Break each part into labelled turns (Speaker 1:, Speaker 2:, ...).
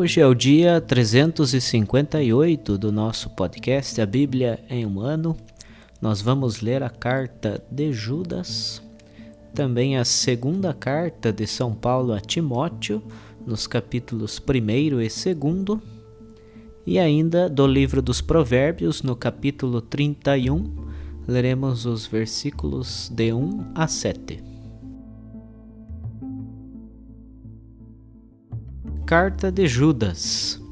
Speaker 1: Hoje é o dia 358 do nosso podcast A Bíblia em um Ano. Nós vamos ler a carta de Judas, também a segunda carta de São Paulo a Timóteo, nos capítulos 1 e 2, e ainda do livro dos Provérbios, no capítulo 31, leremos os versículos de 1 a 7. Carta de Judas.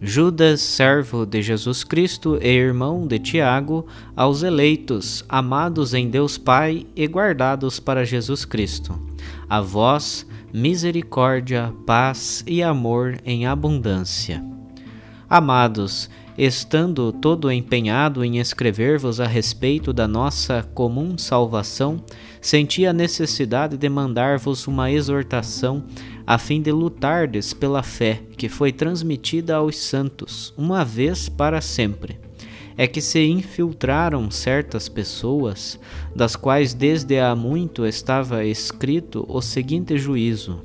Speaker 1: Judas, servo de Jesus Cristo e irmão de Tiago, aos eleitos, amados em Deus Pai e guardados para Jesus Cristo. A vós, misericórdia, paz e amor em abundância. Amados, estando todo empenhado em escrever-vos a respeito da nossa comum salvação, senti a necessidade de mandar-vos uma exortação a fim de lutardes pela fé que foi transmitida aos santos, uma vez para sempre. É que se infiltraram certas pessoas, das quais desde há muito estava escrito o seguinte juízo: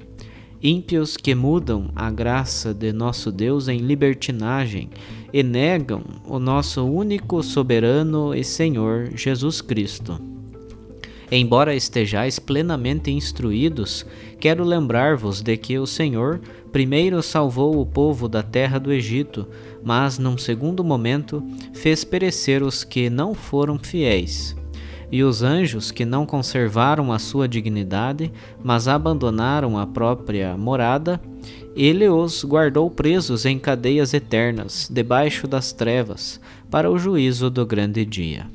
Speaker 1: ímpios que mudam a graça de nosso Deus em libertinagem e negam o nosso único soberano e Senhor Jesus Cristo Embora estejais plenamente instruídos, quero lembrar-vos de que o Senhor primeiro salvou o povo da terra do Egito, mas num segundo momento fez perecer os que não foram fiéis. E os anjos que não conservaram a sua dignidade, mas abandonaram a própria morada, ele os guardou presos em cadeias eternas, debaixo das trevas, para o juízo do grande dia.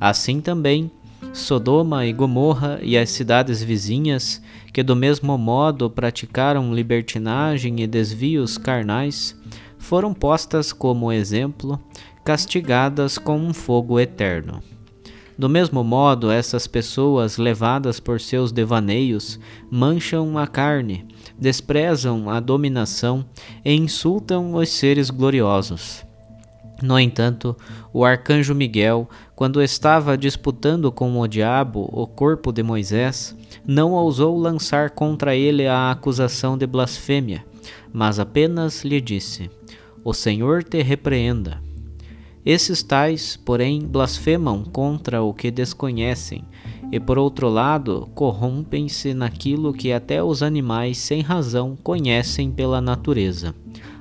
Speaker 1: Assim também, Sodoma e Gomorra e as cidades vizinhas, que do mesmo modo praticaram libertinagem e desvios carnais, foram postas como exemplo, castigadas com um fogo eterno. Do mesmo modo, essas pessoas, levadas por seus devaneios, mancham a carne, desprezam a dominação e insultam os seres gloriosos. No entanto, o arcanjo Miguel, quando estava disputando com o diabo o corpo de Moisés, não ousou lançar contra ele a acusação de blasfêmia, mas apenas lhe disse: O Senhor te repreenda. Esses tais, porém, blasfemam contra o que desconhecem e por outro lado, corrompem-se naquilo que até os animais sem razão conhecem pela natureza.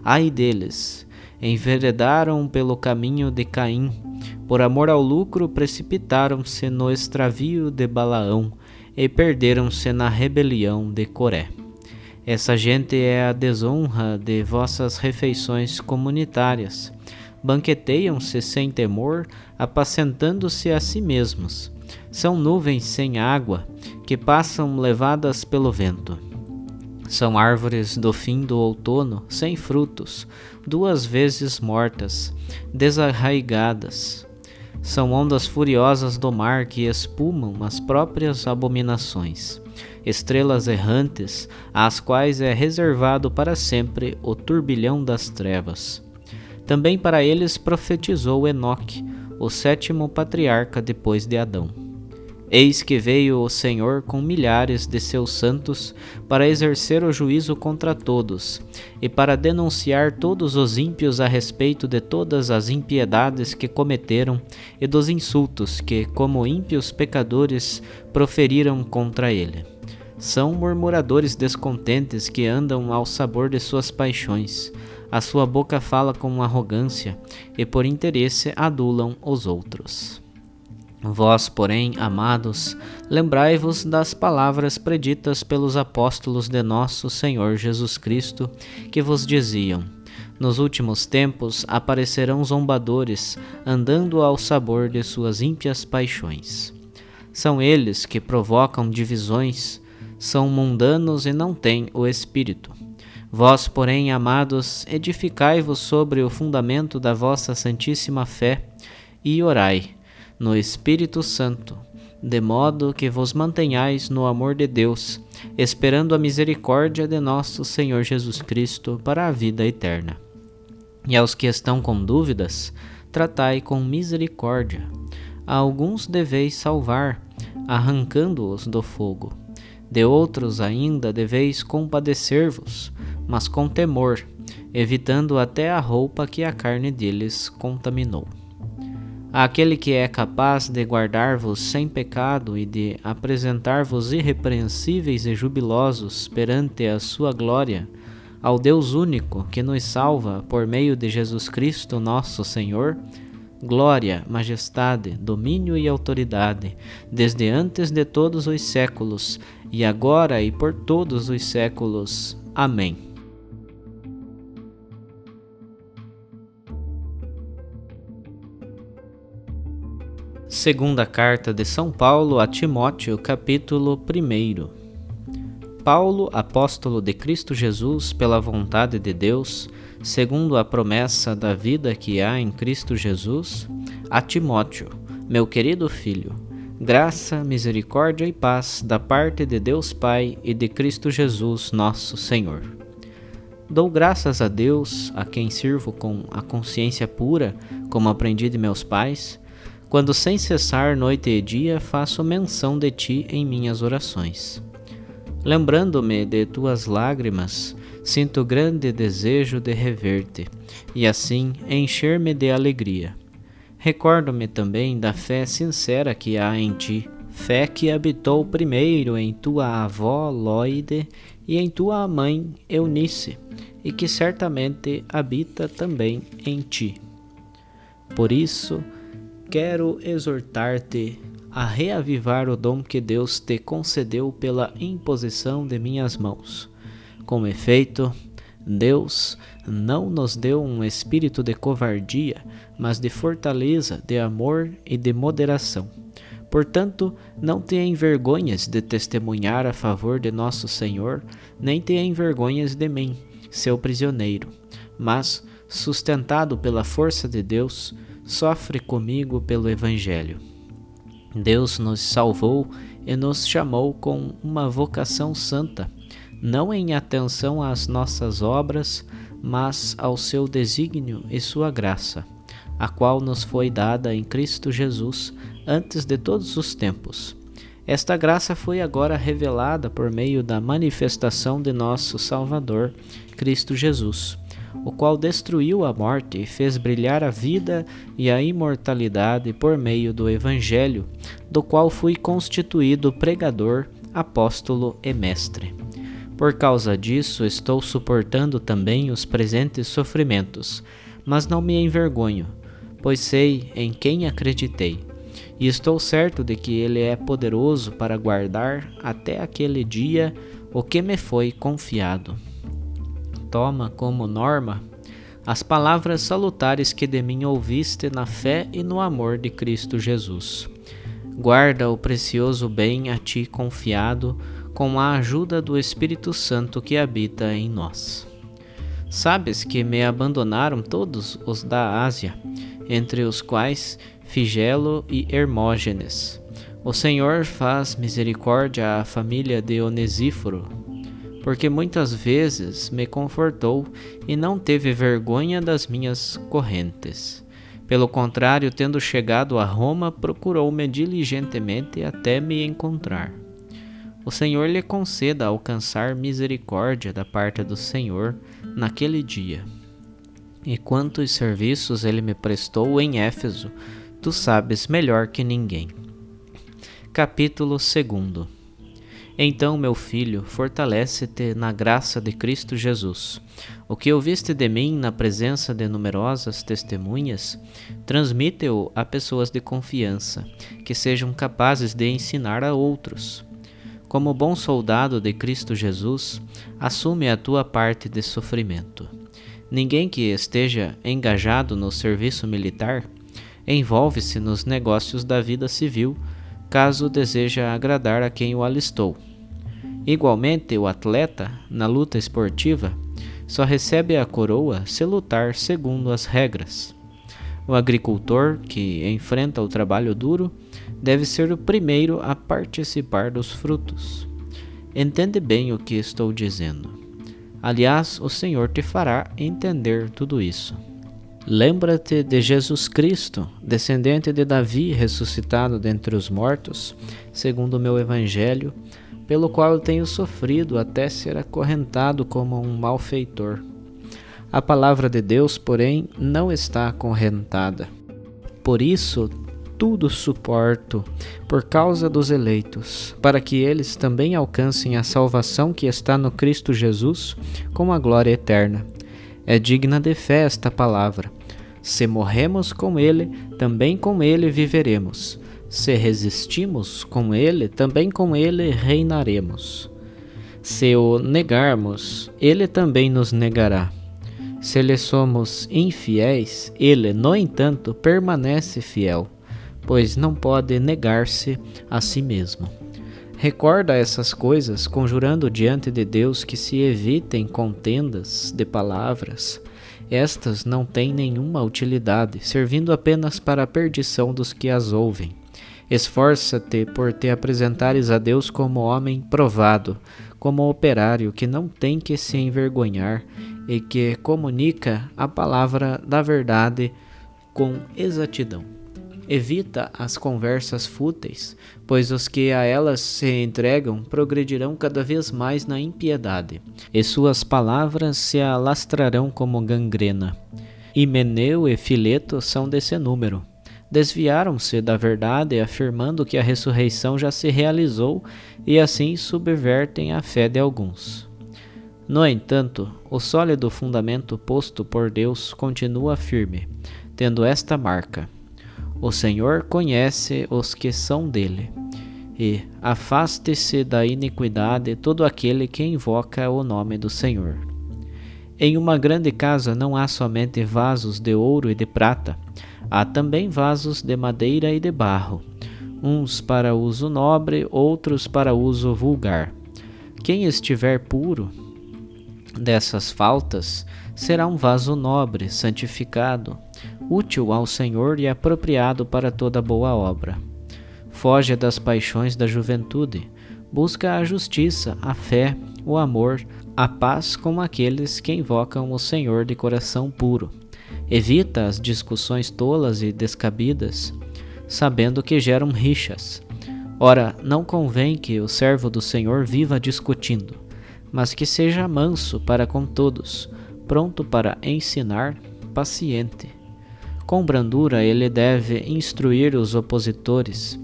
Speaker 1: Ai deles! Enveredaram pelo caminho de Caim, por amor ao lucro precipitaram-se no extravio de Balaão e perderam-se na rebelião de Coré. Essa gente é a desonra de vossas refeições comunitárias. Banqueteiam-se sem temor, apacentando-se a si mesmos são nuvens sem água que passam levadas pelo vento. São árvores do fim do outono, sem frutos, duas vezes mortas, desarraigadas. São ondas furiosas do mar que espumam as próprias abominações, estrelas errantes, às quais é reservado para sempre o turbilhão das trevas. Também para eles profetizou Enoque, o sétimo patriarca depois de Adão. Eis que veio o Senhor com milhares de seus santos para exercer o juízo contra todos e para denunciar todos os ímpios a respeito de todas as impiedades que cometeram e dos insultos que, como ímpios pecadores, proferiram contra ele. São murmuradores descontentes que andam ao sabor de suas paixões. A sua boca fala com arrogância e por interesse adulam os outros. Vós, porém, amados, lembrai-vos das palavras preditas pelos apóstolos de nosso Senhor Jesus Cristo, que vos diziam: Nos últimos tempos aparecerão zombadores, andando ao sabor de suas ímpias paixões. São eles que provocam divisões, são mundanos e não têm o Espírito. Vós, porém, amados, edificai-vos sobre o fundamento da vossa santíssima fé e orai no Espírito Santo, de modo que vos mantenhais no amor de Deus, esperando a misericórdia de nosso Senhor Jesus Cristo para a vida eterna. E aos que estão com dúvidas, tratai com misericórdia. A alguns deveis salvar, arrancando-os do fogo. De outros ainda deveis compadecer-vos, mas com temor, evitando até a roupa que a carne deles contaminou. Aquele que é capaz de guardar-vos sem pecado e de apresentar-vos irrepreensíveis e jubilosos perante a sua glória, ao Deus único que nos salva por meio de Jesus Cristo, nosso Senhor, glória, majestade, domínio e autoridade, desde antes de todos os séculos, e agora e por todos os séculos. Amém. Segunda carta de São Paulo a Timóteo, capítulo 1. Paulo, apóstolo de Cristo Jesus, pela vontade de Deus, segundo a promessa da vida que há em Cristo Jesus, a Timóteo, meu querido filho, graça, misericórdia e paz da parte de Deus Pai e de Cristo Jesus, nosso Senhor. Dou graças a Deus, a quem sirvo com a consciência pura, como aprendi de meus pais quando sem cessar noite e dia faço menção de ti em minhas orações. Lembrando-me de tuas lágrimas, sinto grande desejo de rever-te e assim encher-me de alegria. Recordo-me também da fé sincera que há em ti, fé que habitou primeiro em tua avó Loide e em tua mãe Eunice, e que certamente habita também em ti. Por isso, quero exortar-te a reavivar o dom que Deus te concedeu pela imposição de minhas mãos. Com efeito, Deus não nos deu um espírito de covardia, mas de fortaleza, de amor e de moderação. Portanto, não te envergonhes de testemunhar a favor de nosso Senhor, nem te envergonhes de mim, seu prisioneiro, mas, sustentado pela força de Deus, sofre comigo pelo Evangelho. Deus nos salvou e nos chamou com uma vocação santa, não em atenção às nossas obras, mas ao seu desígnio e sua graça, a qual nos foi dada em Cristo Jesus antes de todos os tempos. Esta graça foi agora revelada por meio da manifestação de nosso Salvador, Cristo Jesus o qual destruiu a morte e fez brilhar a vida e a imortalidade por meio do Evangelho, do qual fui constituído pregador, apóstolo e mestre. Por causa disso, estou suportando também os presentes sofrimentos, mas não me envergonho, pois sei em quem acreditei, e estou certo de que Ele é poderoso para guardar até aquele dia o que me foi confiado toma como norma as palavras salutares que de mim ouviste na fé e no amor de Cristo Jesus. Guarda o precioso bem a ti confiado com a ajuda do Espírito Santo que habita em nós. Sabes que me abandonaram todos os da Ásia, entre os quais Figelo e Hermógenes. O Senhor faz misericórdia à família de Onesíforo, porque muitas vezes me confortou e não teve vergonha das minhas correntes. Pelo contrário, tendo chegado a Roma, procurou-me diligentemente até me encontrar. O Senhor lhe conceda alcançar misericórdia da parte do Senhor naquele dia. E quantos serviços ele me prestou em Éfeso, tu sabes melhor que ninguém. Capítulo 2 então, meu filho, fortalece-te na graça de Cristo Jesus. O que ouviste de mim na presença de numerosas testemunhas, transmite-o a pessoas de confiança, que sejam capazes de ensinar a outros. Como bom soldado de Cristo Jesus, assume a tua parte de sofrimento. Ninguém que esteja engajado no serviço militar envolve-se nos negócios da vida civil, caso deseja agradar a quem o alistou Igualmente, o atleta, na luta esportiva, só recebe a coroa se lutar segundo as regras. O agricultor, que enfrenta o trabalho duro, deve ser o primeiro a participar dos frutos. Entende bem o que estou dizendo. Aliás, o Senhor te fará entender tudo isso. Lembra-te de Jesus Cristo, descendente de Davi, ressuscitado dentre os mortos, segundo o meu Evangelho pelo qual eu tenho sofrido até ser acorrentado como um malfeitor. A palavra de Deus, porém, não está acorrentada. Por isso, tudo suporto por causa dos eleitos, para que eles também alcancem a salvação que está no Cristo Jesus com a glória eterna. É digna de fé esta palavra. Se morremos com ele, também com ele viveremos. Se resistimos com ele, também com ele reinaremos. Se o negarmos, ele também nos negará. Se lhe somos infiéis, ele, no entanto, permanece fiel, pois não pode negar-se a si mesmo. Recorda essas coisas, conjurando diante de Deus que se evitem contendas de palavras. Estas não têm nenhuma utilidade, servindo apenas para a perdição dos que as ouvem. Esforça-te por te apresentares a Deus como homem provado, como operário que não tem que se envergonhar e que comunica a palavra da verdade com exatidão. Evita as conversas fúteis, pois os que a elas se entregam progredirão cada vez mais na impiedade, e suas palavras se alastrarão como gangrena. Himeneu e Fileto são desse número desviaram-se da verdade, afirmando que a ressurreição já se realizou e assim subvertem a fé de alguns. No entanto, o sólido fundamento posto por Deus continua firme, tendo esta marca: O Senhor conhece os que são dele. E afaste-se da iniquidade todo aquele que invoca o nome do Senhor. Em uma grande casa não há somente vasos de ouro e de prata, Há também vasos de madeira e de barro, uns para uso nobre, outros para uso vulgar. Quem estiver puro dessas faltas será um vaso nobre, santificado, útil ao Senhor e apropriado para toda boa obra. Foge das paixões da juventude, busca a justiça, a fé, o amor, a paz com aqueles que invocam o Senhor de coração puro. Evita as discussões tolas e descabidas, sabendo que geram rixas. Ora, não convém que o servo do Senhor viva discutindo, mas que seja manso para com todos, pronto para ensinar, paciente. Com brandura ele deve instruir os opositores,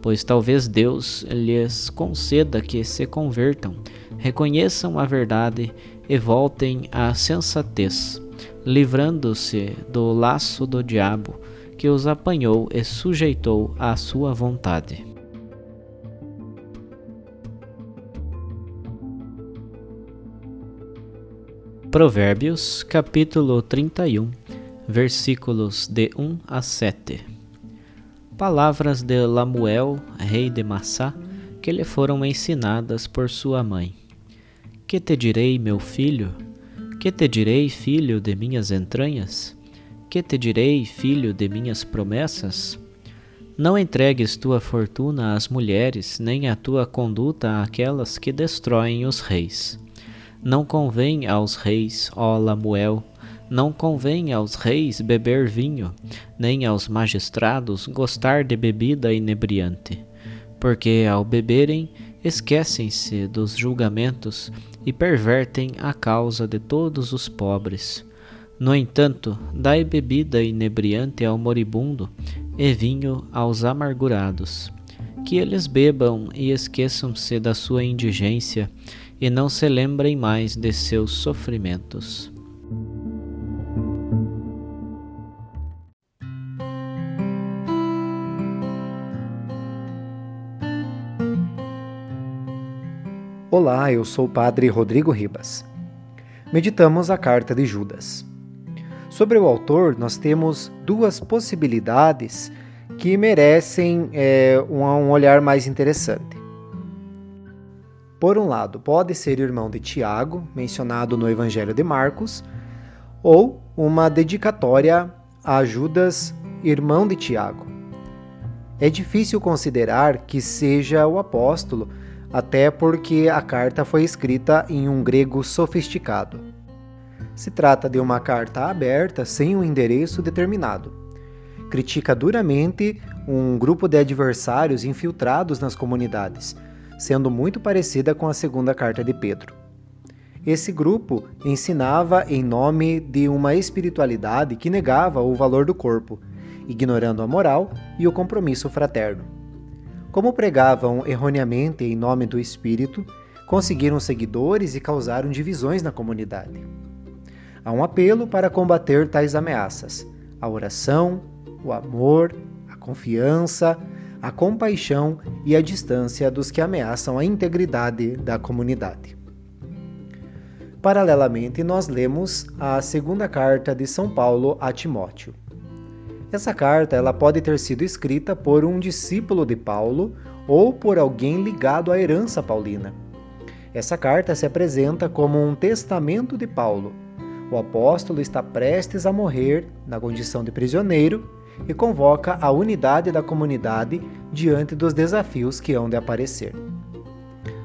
Speaker 1: pois talvez Deus lhes conceda que se convertam, reconheçam a verdade e voltem à sensatez, livrando-se do laço do diabo que os apanhou e sujeitou à sua vontade. Provérbios, capítulo 31, versículos de 1 a 7. Palavras de Lamuel, rei de Massá, que lhe foram ensinadas por sua mãe. Que te direi, meu filho? Que te direi, filho de minhas entranhas? Que te direi, filho de minhas promessas? Não entregues tua fortuna às mulheres, nem a tua conduta àquelas que destroem os reis não convém aos reis, ó Lamuel, não convém aos reis beber vinho, nem aos magistrados gostar de bebida inebriante, porque ao beberem esquecem-se dos julgamentos e pervertem a causa de todos os pobres. No entanto, dai bebida inebriante ao moribundo e vinho aos amargurados, que eles bebam e esqueçam-se da sua indigência e não se lembrem mais de seus sofrimentos.
Speaker 2: Olá, eu sou o Padre Rodrigo Ribas. Meditamos a carta de Judas. Sobre o autor, nós temos duas possibilidades que merecem é, um olhar mais interessante. Por um lado, pode ser irmão de Tiago, mencionado no Evangelho de Marcos, ou uma dedicatória a Judas, irmão de Tiago. É difícil considerar que seja o apóstolo, até porque a carta foi escrita em um grego sofisticado. Se trata de uma carta aberta sem um endereço determinado. Critica duramente um grupo de adversários infiltrados nas comunidades sendo muito parecida com a segunda carta de Pedro. Esse grupo ensinava em nome de uma espiritualidade que negava o valor do corpo, ignorando a moral e o compromisso fraterno. Como pregavam erroneamente em nome do espírito, conseguiram seguidores e causaram divisões na comunidade. Há um apelo para combater tais ameaças: a oração, o amor, a confiança, a compaixão e a distância dos que ameaçam a integridade da comunidade. Paralelamente, nós lemos a segunda carta de São Paulo a Timóteo. Essa carta ela pode ter sido escrita por um discípulo de Paulo ou por alguém ligado à herança paulina. Essa carta se apresenta como um testamento de Paulo. O apóstolo está prestes a morrer na condição de prisioneiro e convoca a unidade da comunidade diante dos desafios que hão de aparecer.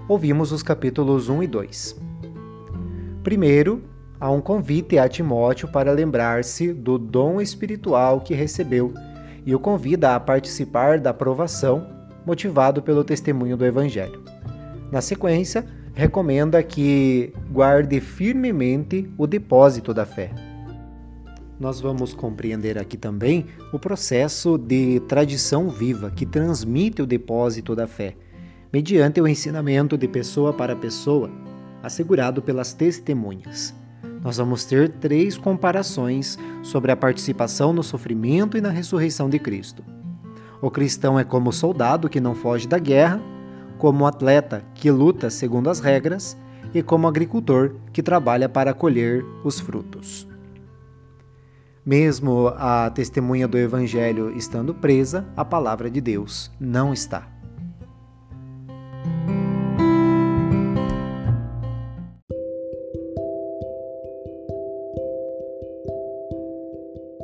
Speaker 2: Ouvimos os capítulos 1 e 2. Primeiro, há um convite a Timóteo para lembrar-se do dom espiritual que recebeu e o convida a participar da aprovação, motivado pelo testemunho do Evangelho. Na sequência, recomenda que guarde firmemente o depósito da fé nós vamos compreender aqui também o processo de tradição viva que transmite o depósito da fé, mediante o ensinamento de pessoa para pessoa, assegurado pelas testemunhas. Nós vamos ter três comparações sobre a participação no sofrimento e na ressurreição de Cristo. O cristão é como soldado que não foge da guerra, como atleta que luta segundo as regras e como agricultor que trabalha para colher os frutos. Mesmo a testemunha do Evangelho estando presa, a palavra de Deus não está.